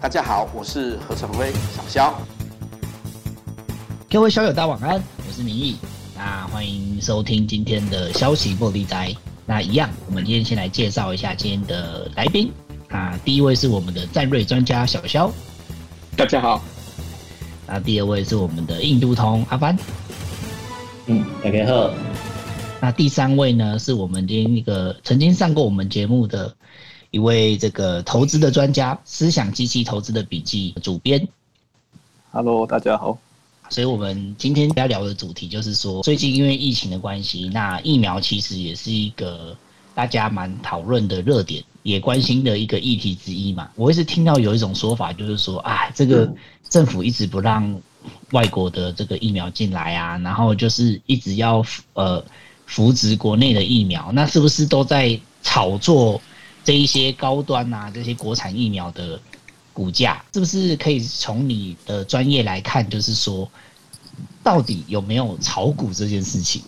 大家好，我是何成威小肖。各位小友大家晚安，我是明义。那欢迎收听今天的消息玻璃斋。那一样，我们今天先来介绍一下今天的来宾。啊，第一位是我们的战略专家小肖，大家好。那第二位是我们的印度通阿帆，嗯，大家好。那第三位呢，是我们今天一个曾经上过我们节目的。一位这个投资的专家，思想机器投资的笔记主编。Hello，大家好。所以，我们今天要聊的主题就是说，最近因为疫情的关系，那疫苗其实也是一个大家蛮讨论的热点，也关心的一个议题之一嘛。我一直听到有一种说法，就是说，啊，这个政府一直不让外国的这个疫苗进来啊，然后就是一直要呃扶植国内的疫苗，那是不是都在炒作？这一些高端啊，这些国产疫苗的股价，是不是可以从你的专业来看，就是说，到底有没有炒股这件事情？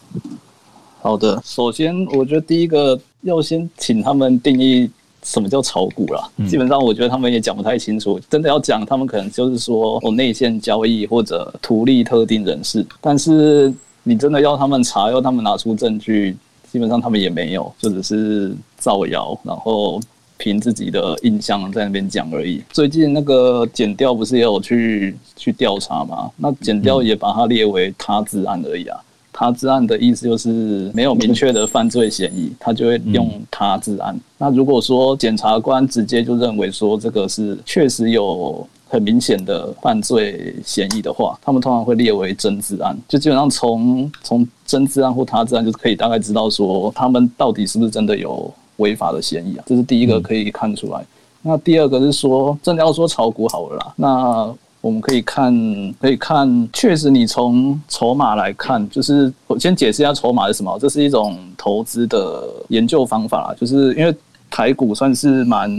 好的，首先我觉得第一个要先请他们定义什么叫炒股啦。嗯、基本上我觉得他们也讲不太清楚，真的要讲，他们可能就是说我内线交易或者图利特定人士，但是你真的要他们查，要他们拿出证据。基本上他们也没有，就只是造谣，然后凭自己的印象在那边讲而已。最近那个检调不是也有去去调查吗？那检调也把它列为他治案而已啊。他治案的意思就是没有明确的犯罪嫌疑，他就会用他治案。那如果说检察官直接就认为说这个是确实有。很明显的犯罪嫌疑的话，他们通常会列为真治案。就基本上从从真治案或他治案，就可以大概知道说他们到底是不是真的有违法的嫌疑啊。这是第一个可以看出来。那第二个是说，真的要说炒股好了啦。那我们可以看，可以看，确实你从筹码来看，就是我先解释一下筹码是什么。这是一种投资的研究方法，就是因为台股算是蛮。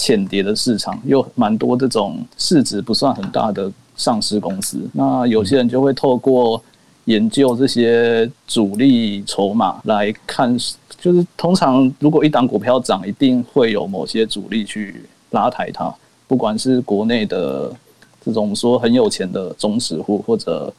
浅碟的市场有蛮多这种市值不算很大的上市公司，那有些人就会透过研究这些主力筹码来看，就是通常如果一档股票涨，一定会有某些主力去拉抬它，不管是国内的这种说很有钱的中实户或者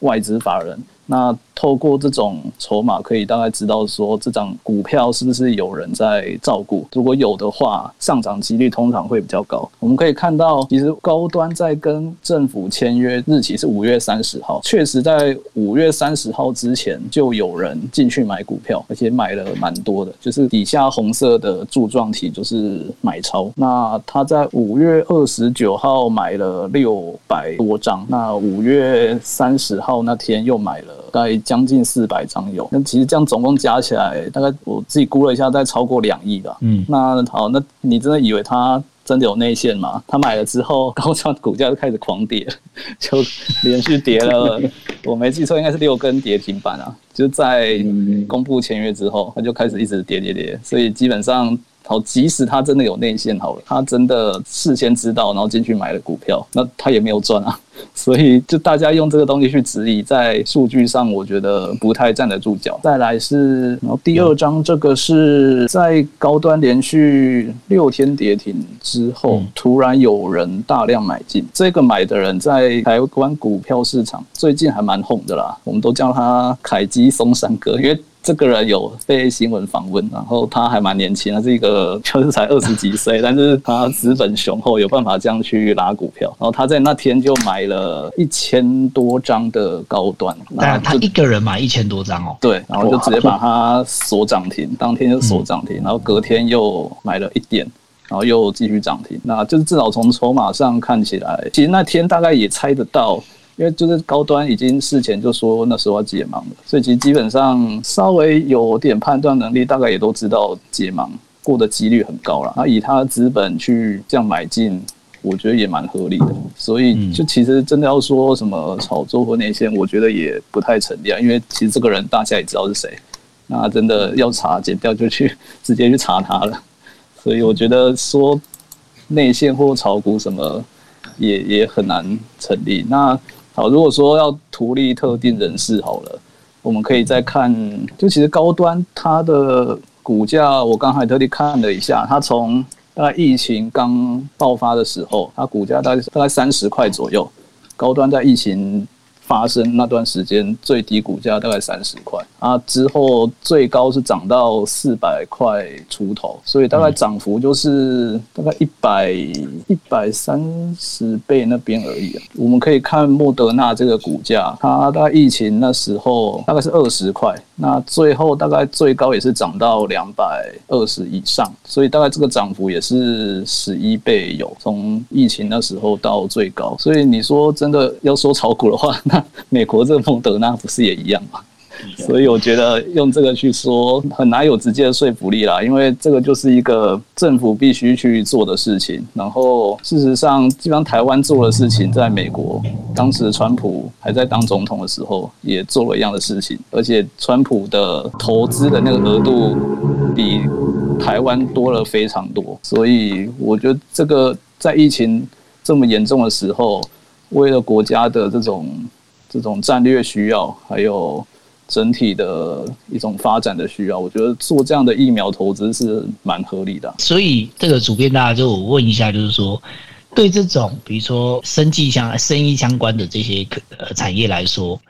外资法人。那透过这种筹码，可以大概知道说这张股票是不是有人在照顾。如果有的话，上涨几率通常会比较高。我们可以看到，其实高端在跟政府签约日期是五月三十号，确实在五月三十号之前就有人进去买股票，而且买了蛮多的，就是底下红色的柱状体就是买超。那他在五月二十九号买了六百多张，那五月三十号那天又买了。大概将近四百张有，那其实这样总共加起来，大概我自己估了一下，大概超过两亿吧。嗯，那好，那你真的以为他真的有内线吗？他买了之后，高端股价就开始狂跌，就连续跌了，我没记错应该是六根跌停板啊，就在公布签约之后，他就开始一直跌跌跌，所以基本上。好，即使他真的有内线好了，他真的事先知道，然后进去买了股票，那他也没有赚啊。所以，就大家用这个东西去质疑，在数据上，我觉得不太站得住脚。再来是，然后第二张，这个是在高端连续六天跌停之后，突然有人大量买进。这个买的人在台湾股票市场最近还蛮红的啦，我们都叫他凯基松山哥，因为。这个人有被新闻访问，然后他还蛮年轻，他是一个 就是才二十几岁，但是他资本雄厚，有办法这样去拉股票。然后他在那天就买了一千多张的高端，那他一个人买一千多张哦？对，然后就直接把它锁涨停，当天就锁涨停，然后隔天又买了一点，然后又继续涨停。那就是至少从筹码上看起来，其实那天大概也猜得到。因为就是高端已经事前就说那时候要解盲了，所以其实基本上稍微有点判断能力，大概也都知道解盲过的几率很高了。那以他的资本去这样买进，我觉得也蛮合理的。所以就其实真的要说什么炒作或内线，我觉得也不太成立啊。因为其实这个人大家也知道是谁，那真的要查剪掉就去 直接去查他了。所以我觉得说内线或炒股什么也也很难成立。那好，如果说要图利特定人士好了，我们可以再看，就其实高端它的股价，我刚才特地看了一下，它从大概疫情刚爆发的时候，它股价大概大概三十块左右，高端在疫情。发生那段时间最低股价大概三十块啊，之后最高是涨到四百块出头，所以大概涨幅就是大概一百一百三十倍那边而已。我们可以看莫德纳这个股价，它大概疫情那时候大概是二十块，那最后大概最高也是涨到两百二十以上，所以大概这个涨幅也是十一倍有，从疫情那时候到最高。所以你说真的要说炒股的话，那 美国这个莫德纳不是也一样吗？所以我觉得用这个去说很难有直接的说服力啦，因为这个就是一个政府必须去做的事情。然后事实上，基本上台湾做的事情，在美国当时川普还在当总统的时候，也做了一样的事情，而且川普的投资的那个额度比台湾多了非常多。所以我觉得这个在疫情这么严重的时候，为了国家的这种。这种战略需要，还有整体的一种发展的需要，我觉得做这样的疫苗投资是蛮合理的。所以这个主编大家就问一下，就是说，对这种比如说生技相、生意相关的这些呃产业来说，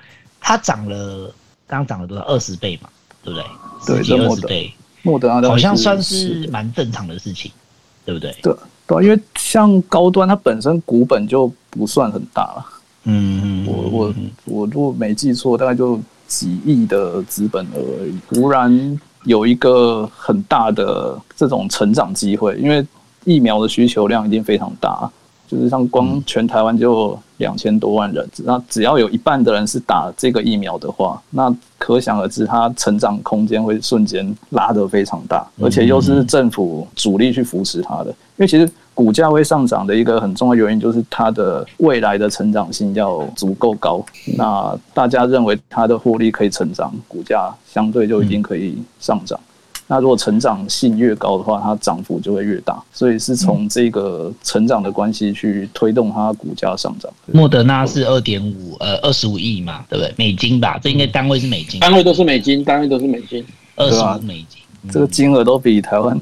它涨了，刚刚涨了多少？二十倍嘛，对不对？对，二十倍，莫德纳好像算是蛮正常的事情，对不对？对对，因为像高端，它本身股本就不算很大了。嗯，我我我如果没记错，大概就几亿的资本而已。突然有一个很大的这种成长机会，因为疫苗的需求量一定非常大，就是像光全台湾就两千多万人，那只要有一半的人是打这个疫苗的话，那可想而知，它成长空间会瞬间拉得非常大，而且又是政府主力去扶持它的，因为其实。股价会上涨的一个很重要原因，就是它的未来的成长性要足够高。那大家认为它的获利可以成长，股价相对就一定可以上涨。那如果成长性越高的话，它涨幅就会越大。所以是从这个成长的关系去推动它股价上涨。莫德纳是二点五呃二十五亿嘛，对不对？美金吧，这应该单位是美金，单位都是美金，单位都是美金，二十五美金，这个金额都比台湾。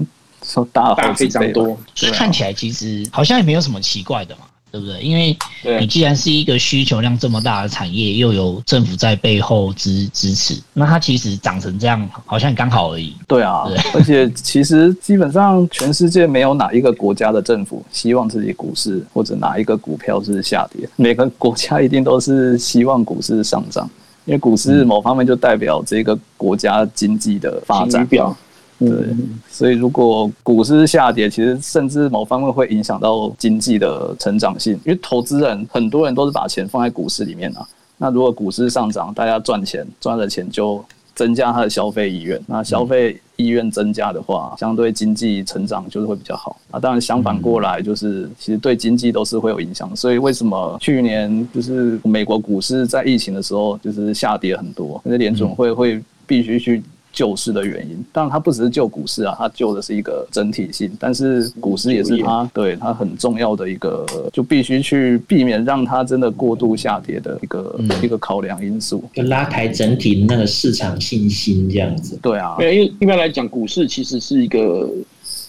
说大好非常多，所以看起来其实好像也没有什么奇怪的嘛，对不对？因为你既然是一个需求量这么大的产业，又有政府在背后支支持，那它其实长成这样，好像刚好而已。对啊，对，而且其实基本上全世界没有哪一个国家的政府希望自己股市或者哪一个股票是下跌，每个国家一定都是希望股市上涨，因为股市某方面就代表这个国家经济的发展。对，所以如果股市下跌，其实甚至某方面会影响到经济的成长性，因为投资人很多人都是把钱放在股市里面啊。那如果股市上涨，大家赚钱，赚了钱就增加他的消费意愿。那消费意愿增加的话，相对经济成长就是会比较好啊。当然相反过来，就是其实对经济都是会有影响。所以为什么去年就是美国股市在疫情的时候就是下跌很多？因为联总会会必须去。救市的原因，当然它不只是救股市啊，它救的是一个整体性。但是股市也是它对它很重要的一个，就必须去避免让它真的过度下跌的一个、嗯、一个考量因素，就拉抬整体的那个市场信心这样子。对啊，因为一般来讲，股市其实是一个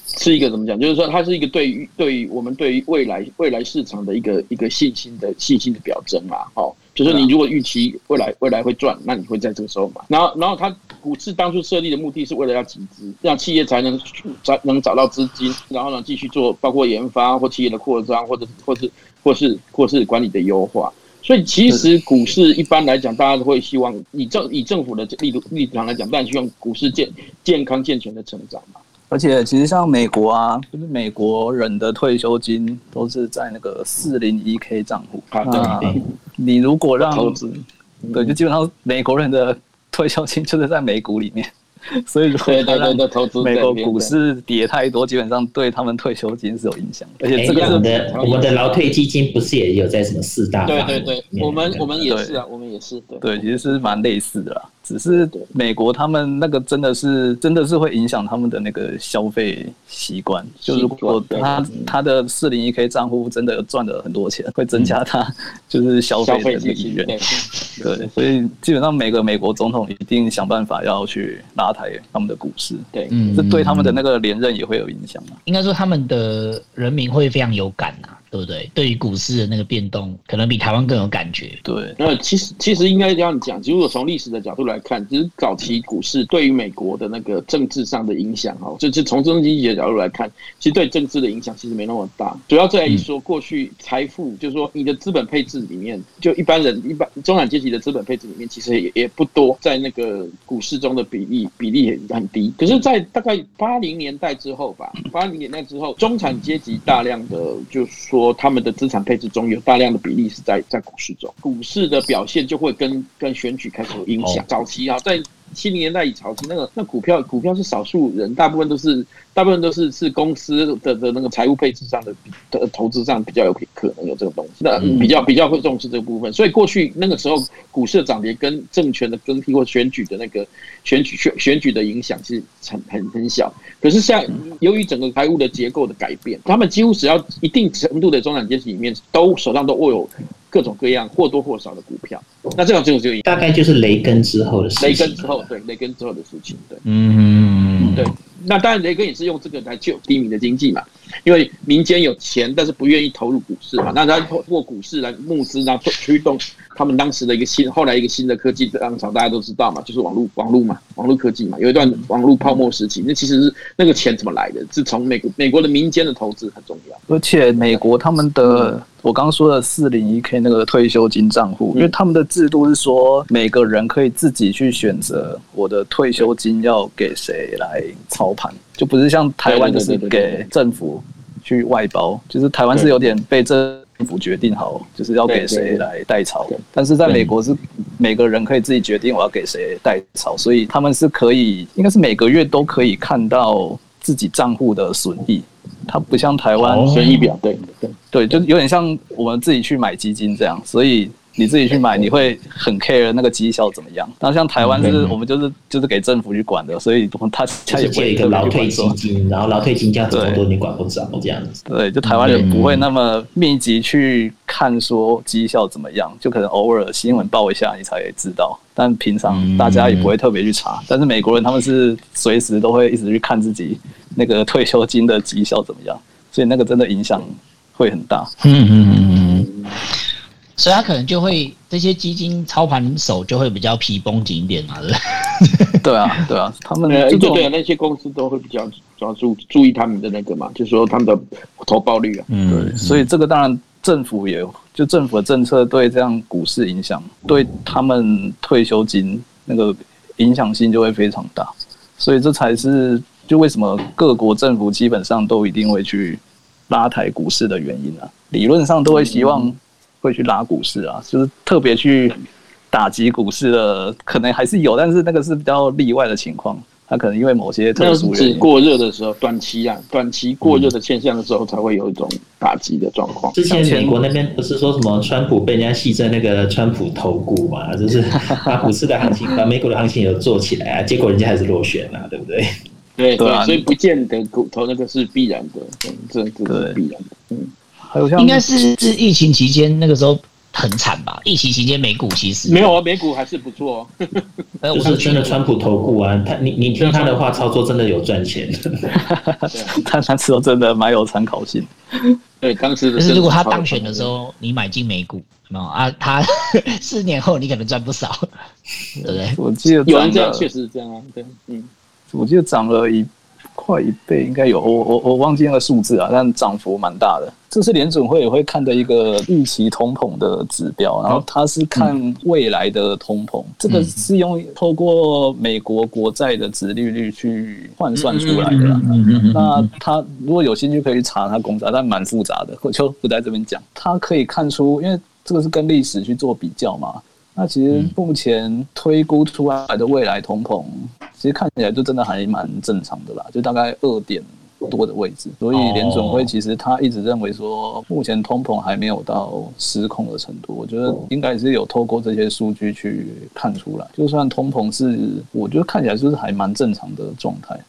是一个怎么讲？就是说它是一个对于对于我们对于未来未来市场的一个一个信心的信心的表征嘛。好，就是你如果预期未来未来会赚，那你会在这个时候买。然后然后它。股市当初设立的目的是为了要集资，让企业才能才能找到资金，然后呢继续做包括研发或企业的扩张，或者或是或是或是管理的优化。所以其实股市一般来讲，大家都会希望以政以政府的力度立场来讲，当然希望股市健健康健全的成长嘛。而且其实像美国啊，就是美国人的退休金都是在那个四零一 K 账户啊。对你如果让投资，对，就基本上美国人的。退休金就是在美股里面，所以如果美国股市跌太多，基本上对他们退休金是有影响。而且这个是我们的我们的劳退基金不是也有在什么四大？对对对，我们我们也是啊，我们也是对对，其实是蛮类似的啦。只是美国他们那个真的是真的是会影响他们的那个消费习惯。就如果他他的四零一 K 账户真的赚了很多钱，会增加他就是消费的意愿。对，所以基本上每个美国总统一定想办法要去拉抬他们的股市，对，嗯，这对他们的那个连任也会有影响啊。应该说他们的人民会非常有感呐、啊，对不对？对于股市的那个变动，可能比台湾更有感觉。对，那其实其实应该这样讲，其实如果从历史的角度来看，其实早期股市对于美国的那个政治上的影响，哈，就是从政治经济的角度来看，其实对政治的影响其实没那么大。主要在于说，过去财富，就是说你的资本配置里面，就一般人一般中产阶级的资本配置里面，其实也也不多，在那个股市中的比例比例也很低。可是，在大概八零年代之后吧，八零年代之后，中产阶级大量的就是说他们的资产配置中有大量的比例是在在股市中，股市的表现就会跟跟选举开始有影响。早期啊，在七零年代以早期那个那股票股票是少数人，大部分都是大部分都是是公司的的那个财务配置上的的投资上比较有可能有这个东西，那比较比较会重视这个部分。所以过去那个时候股市的涨跌跟政权的更替或选举的那个选举选选举的影响其实很很很小。可是像由于整个财务的结构的改变，他们几乎只要一定程度的中产阶级里面都手上都握有。各种各样或多或少的股票，那这样就就大概就是雷根之后的事情。雷根之后，对雷根之后的事情，对，嗯，对。那当然，雷根也是用这个来救低迷的经济嘛，因为民间有钱，但是不愿意投入股市嘛，那他通过股市来募资，然后驱动他们当时的一个新，后来一个新的科技浪潮，大家都知道嘛，就是网络网络嘛，网络科技嘛，有一段网络泡沫时期，那其实是那个钱怎么来的？是从美国美国的民间的投资很重要，而且美国他们的我刚刚说的四零一 K 那个退休金账户，因为他们的制度是说每个人可以自己去选择我的退休金要给谁来操盘，就不是像台湾就是给政府去外包，就是台湾是有点被政府决定好，就是要给谁来代操。但是在美国是每个人可以自己决定我要给谁代操，所以他们是可以，应该是每个月都可以看到自己账户的损益。它不像台湾损益表，对对对，就有点像我们自己去买基金这样，所以。你自己去买，你会很 care 那个绩效怎么样？那像台湾是我们就是就是给政府去管的，所以他他也借一个劳退基金，然后劳退金这么多你管不着这样子。对，就台湾人不会那么密集去看说绩效怎么样，就可能偶尔新闻报一下你才知道，但平常大家也不会特别去查。但是美国人他们是随时都会一直去看自己那个退休金的绩效怎么样，所以那个真的影响会很大。嗯嗯嗯嗯。所以他可能就会这些基金操盘手就会比较皮绷紧一点嘛，对不对？对啊，对啊，他们就对啊，那些公司都会比较主要注注意他们的那个嘛，就是说他们的投报率啊。嗯，对，所以这个当然政府也就政府的政策对这样股市影响，对他们退休金那个影响性就会非常大。所以这才是就为什么各国政府基本上都一定会去拉抬股市的原因啊。理论上都会希望。会去拉股市啊，就是特别去打击股市的，可能还是有，但是那个是比较例外的情况。它可能因为某些特殊原因，是过热的时候，短期啊，短期过热的现象的时候，才会有一种打击的状况。之前美国那边不是说什么川普被人家戏称那个川普投股嘛，就是 把股市的行情，把美股的行情有做起来啊，结果人家还是落选了，对不对？对对，所以不见得股投那个是必然的，这这是必然的，嗯。还有像应该是是疫情期间那个时候很惨吧？疫情期间美股其实没有啊，美股还是不错哦。就是真的川普投顾啊，他你你听他的话操作真的有赚钱。他那时候真的蛮有参考性。对，当时的。但是如果他当选的时候，你买进美股，有没有啊？他 四年后你可能赚不少，对不对？我记得有人这样，确实是这样啊。对，嗯，我记得涨了一。快一倍应该有，我我我忘记那个数字啊，但涨幅蛮大的。这是联准会也会看的一个预期通膨的指标，然后它是看未来的通膨，这个是用透过美国国债的殖利率去换算出来的。那他如果有兴趣可以查它公债，但蛮复杂的，我就不在这边讲。它可以看出，因为这个是跟历史去做比较嘛。那其实目前推估出来的未来通膨，其实看起来就真的还蛮正常的啦，就大概二点多的位置。所以联准会其实他一直认为说，目前通膨还没有到失控的程度。我觉得应该也是有透过这些数据去看出来，就算通膨是，我觉得看起来就是还蛮正常的状态，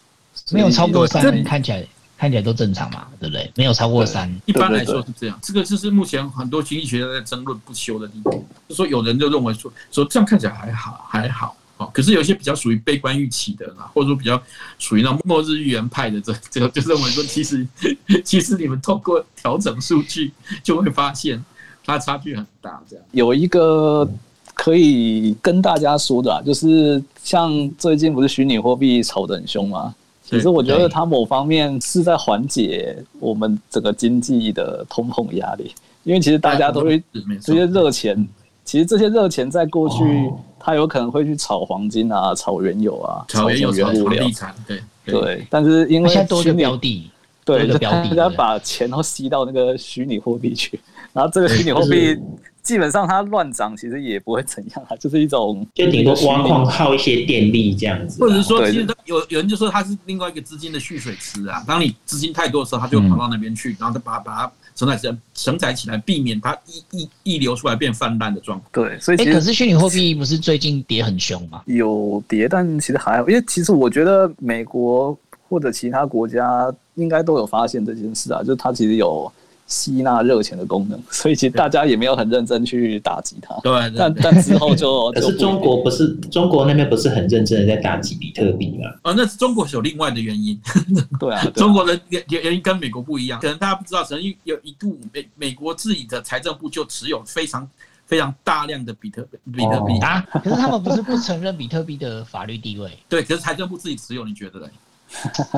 没有超过三，看起来。看起来都正常嘛，对不对？没有超过三。一般来说是这样，这个就是目前很多经济学家在争论不休的地方。就说有人就认为说，说这样看起来还好，还好，好，可是有些比较属于悲观预期的啦，或者说比较属于那末日预言派的这这个，就认为说，其实 其实你们透过调整数据就会发现它差距很大。这样有一个可以跟大家说的，就是像最近不是虚拟货币炒得很凶吗？其实我觉得它某方面是在缓解我们整个经济的通膨压力，因为其实大家都会这些热钱，其实这些热钱在过去，它有可能会去炒黄金啊、炒原油啊、炒原油、原物料，对对。但是因为现在多个标的，对，大家把钱都吸到那个虚拟货币去，然后这个虚拟货币。基本上它乱涨，其实也不会怎样啊，就是一种就顶多挖矿耗一些电力这样子，或者是说，其实有有人就说它是另外一个资金的蓄水池啊。当你资金太多的时候，它就跑到那边去，然后再把它把它承载起来，承载起来，避免它一一一流出来变泛滥的状况。对，所以、欸、可是虚拟货币不是最近跌很凶吗？有跌，但其实还好，因为其实我觉得美国或者其他国家应该都有发现这件事啊，就是它其实有。吸纳热钱的功能，所以其实大家也没有很认真去打击它。对，但但之后就 可是中国不是中国那边不是很认真的在打击比特币吗？啊，那是中国是有另外的原因。对啊，中国的原原因跟美国不一样，可能大家不知道，曾经有一度美美国自己的财政部就持有非常非常大量的比特比特币啊。可是他们不是不承认比特币的法律地位？对，可是财政部自己持有，你觉得嘞？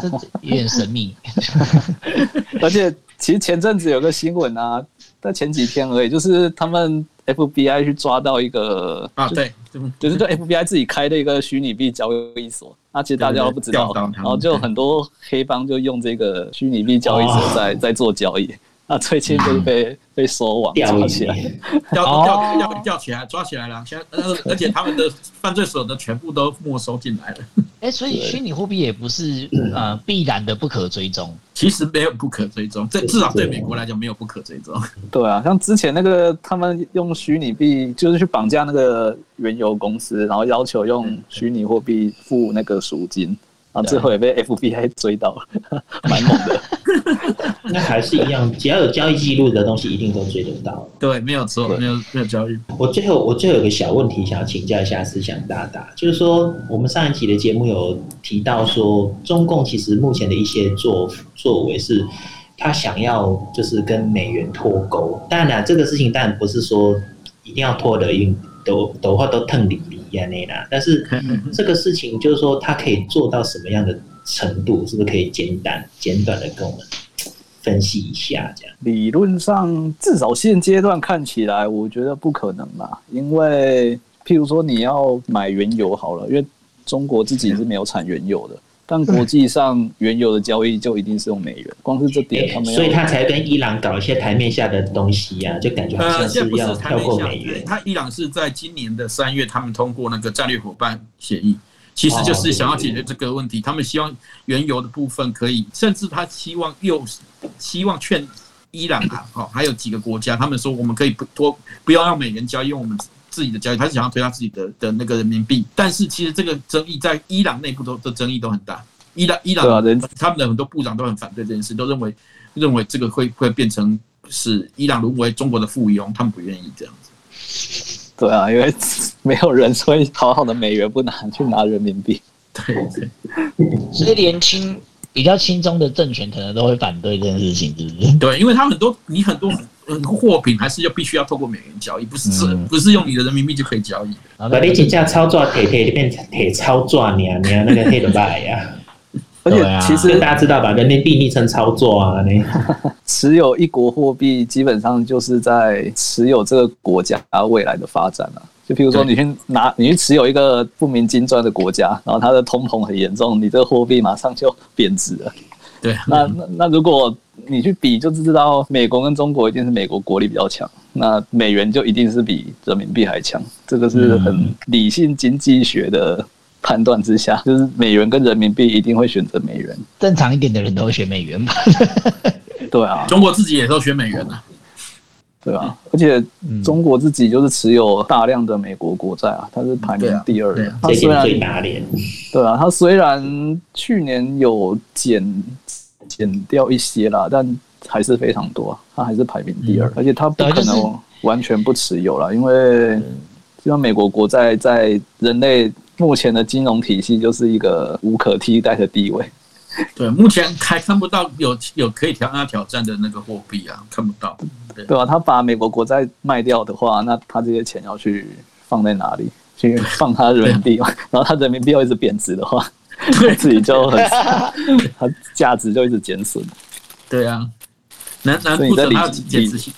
这有点神秘，而且其实前阵子有个新闻啊，在前几天而已，就是他们 FBI 去抓到一个啊，对，就是对 FBI 自己开的一个虚拟币交易所，那其实大家都不知道，然后就很多黑帮就用这个虚拟币交易所在在做交易。那最近就是被被收网抓起来，吊吊吊吊起来，抓起来了。现在，而且他们的犯罪所得全部都没收进来了。哎，所以虚拟货币也不是呃必然的不可追踪。其实没有不可追踪，这至少对美国来讲没有不可追踪。对啊，像之前那个他们用虚拟币就是去绑架那个原油公司，然后要求用虚拟货币付那个赎金。啊，最后也被 FBI 追到了，蛮猛的。那还是一样，只要有交易记录的东西，一定都追得到。对，没有错，没有没有交易。我最后我最后有个小问题想要请教一下思想大大，就是说我们上一集的节目有提到说，中共其实目前的一些作作为是，他想要就是跟美元脱钩。当然，这个事情当然不是说一定要脱得运都的话都腾离。但是 这个事情就是说，他可以做到什么样的程度？是不是可以简单简短的跟我们分析一下？这样理论上，至少现阶段看起来，我觉得不可能啦。因为譬如说，你要买原油好了，因为中国自己是没有产原油的。但国际上原油的交易就一定是用美元，光是这点他们，所以他才跟伊朗搞一些台面下的东西呀、啊，就感觉好像是要跳过美元。他伊朗是在今年的三月，他们通过那个战略伙伴协议，其实就是想要解决这个问题。他们希望原油的部分可以，甚至他希望又希望劝伊朗啊，哦，还有几个国家，他们说我们可以不多不要让美元交易，用我们。自己的交易，他是想要推他自己的的那个人民币，但是其实这个争议在伊朗内部都的争议都很大。伊朗伊朗他们的很多部长都很反对这件事，都认为认为这个会会变成是伊朗沦为中国的附庸，他们不愿意这样子。对啊，因为 没有人 所以好好的美元不拿去拿人民币。对对，所以年轻比较轻松的政权可能都会反对这件事情，是不是？对，因为他很多你很多。货品还是要必须要透过美元交易，不是是不是用你的人民币就可以交易的。把你几架操作铁铁变成铁操作，你啊你啊那个黑的白呀。而且其实大家知道吧，人民币逆称操作啊，你 持有一国货币基本上就是在持有这个国家未来的发展啊。就比如说，你去拿你去持有一个不明金砖的国家，然后它的通膨很严重，你这个货币马上就贬值了。对，那那那如果。你去比就知道，美国跟中国一定是美国国力比较强，那美元就一定是比人民币还强。这个是很理性经济学的判断之下，就是美元跟人民币一定会选择美元。正常一点的人都会选美元吧？对啊，中国自己也都选美元啊。对啊，而且中国自己就是持有大量的美国国债啊，它是排名第二的。它虽然对啊，它虽然去年有减。减掉一些啦，但还是非常多，它还是排名第二，嗯、而且它不可能完全不持有了，因为就像美国国债在人类目前的金融体系就是一个无可替代的地位。对，目前还看不到有有可以挑他挑战的那个货币啊，看不到。对，对啊，他把美国国债卖掉的话，那他这些钱要去放在哪里？去放他人民币嘛，然后他人民币又一直贬值的话，对自己就很，他价值就一直减损。对啊，难难不成他减值？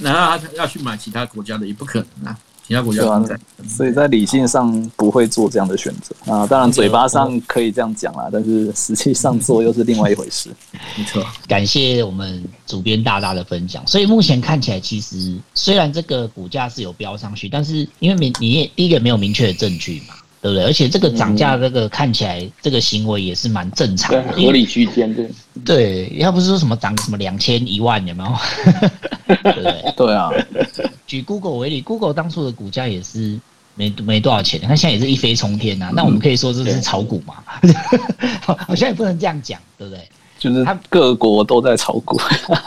难道他要去买其他国家的？也不可能啊。其他国家在，所以在理性上不会做这样的选择啊。当然，嘴巴上可以这样讲啦，但是实际上做又是另外一回事。没错，感谢我们主编大大的分享。所以目前看起来，其实虽然这个股价是有飙上去，但是因为明你也第一个没有明确的证据嘛。对不对？而且这个涨价，这个看起来这个行为也是蛮正常的，合理区间对。对，要不是说什么涨什么两千一万，有没有？对不对？对啊。举 Google 为例，Google 当初的股价也是没没多少钱，它现在也是一飞冲天呐、啊。那我们可以说这是炒股嘛？好像也不能这样讲，对不对？就是他各国都在炒股，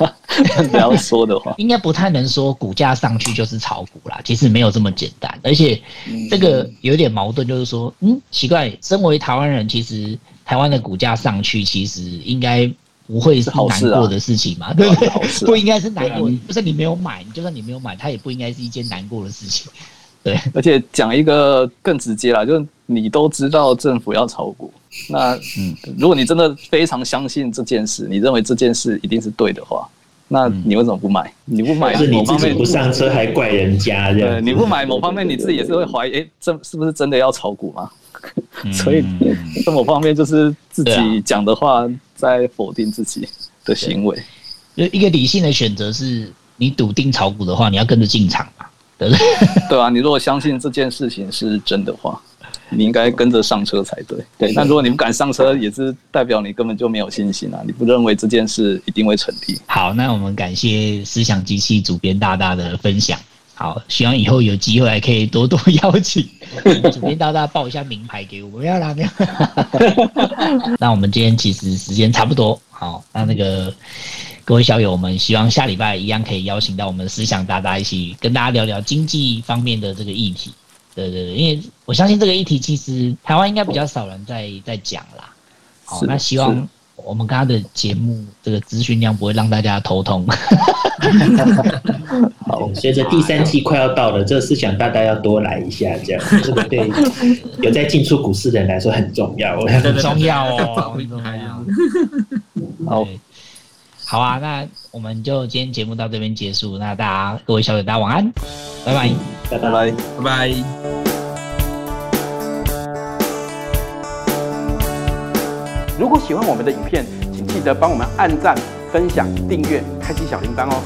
不要说的话，应该不太能说股价上去就是炒股啦。其实没有这么简单，而且这个有点矛盾，就是说，嗯，奇怪，身为台湾人，其实台湾的股价上去，其实应该不会是难过的事情嘛？对不对？不应该是难过，不是你没有买，就算你没有买，它也不应该是一件难过的事情。对，而且讲一个更直接啦，就是你都知道政府要炒股。那嗯，如果你真的非常相信这件事，你认为这件事一定是对的话，那你为什么不买？你不买，是你自己不上车还怪人家？对，你不买，某方面你自己也是会怀疑，哎，这是不是真的要炒股吗？所以，在某方面就是自己讲的话在否定自己的行为。就一个理性的选择是，你笃定炒股的话，你要跟着进场嘛，对不对？对啊，你如果相信这件事情是真的话。你应该跟着上车才对。对，但如果你不敢上车，也是代表你根本就没有信心啊！你不认为这件事一定会成立。好，那我们感谢思想机器主编大大的分享。好，希望以后有机会还可以多多邀请主编大大报一下名牌给我们。不要啦，不要。那我们今天其实时间差不多。好，那那个各位小友，我们希望下礼拜一样可以邀请到我们思想大大一起跟大家聊聊经济方面的这个议题。对对对，因为我相信这个议题其实台湾应该比较少人在在讲啦。好，那希望我们刚刚的节目这个资讯量不会让大家头痛。好，随着第三季快要到了，这个思想大家要多来一下，这样这 个对有在进出股市的人来说很重要，很重要哦，很重要。好，好啊，那我们就今天节目到这边结束。那大家各位小友，大家晚安，拜拜。拜拜拜拜。如果喜欢我们的影片，请记得帮我们按赞、分享、订阅、开启小铃铛哦。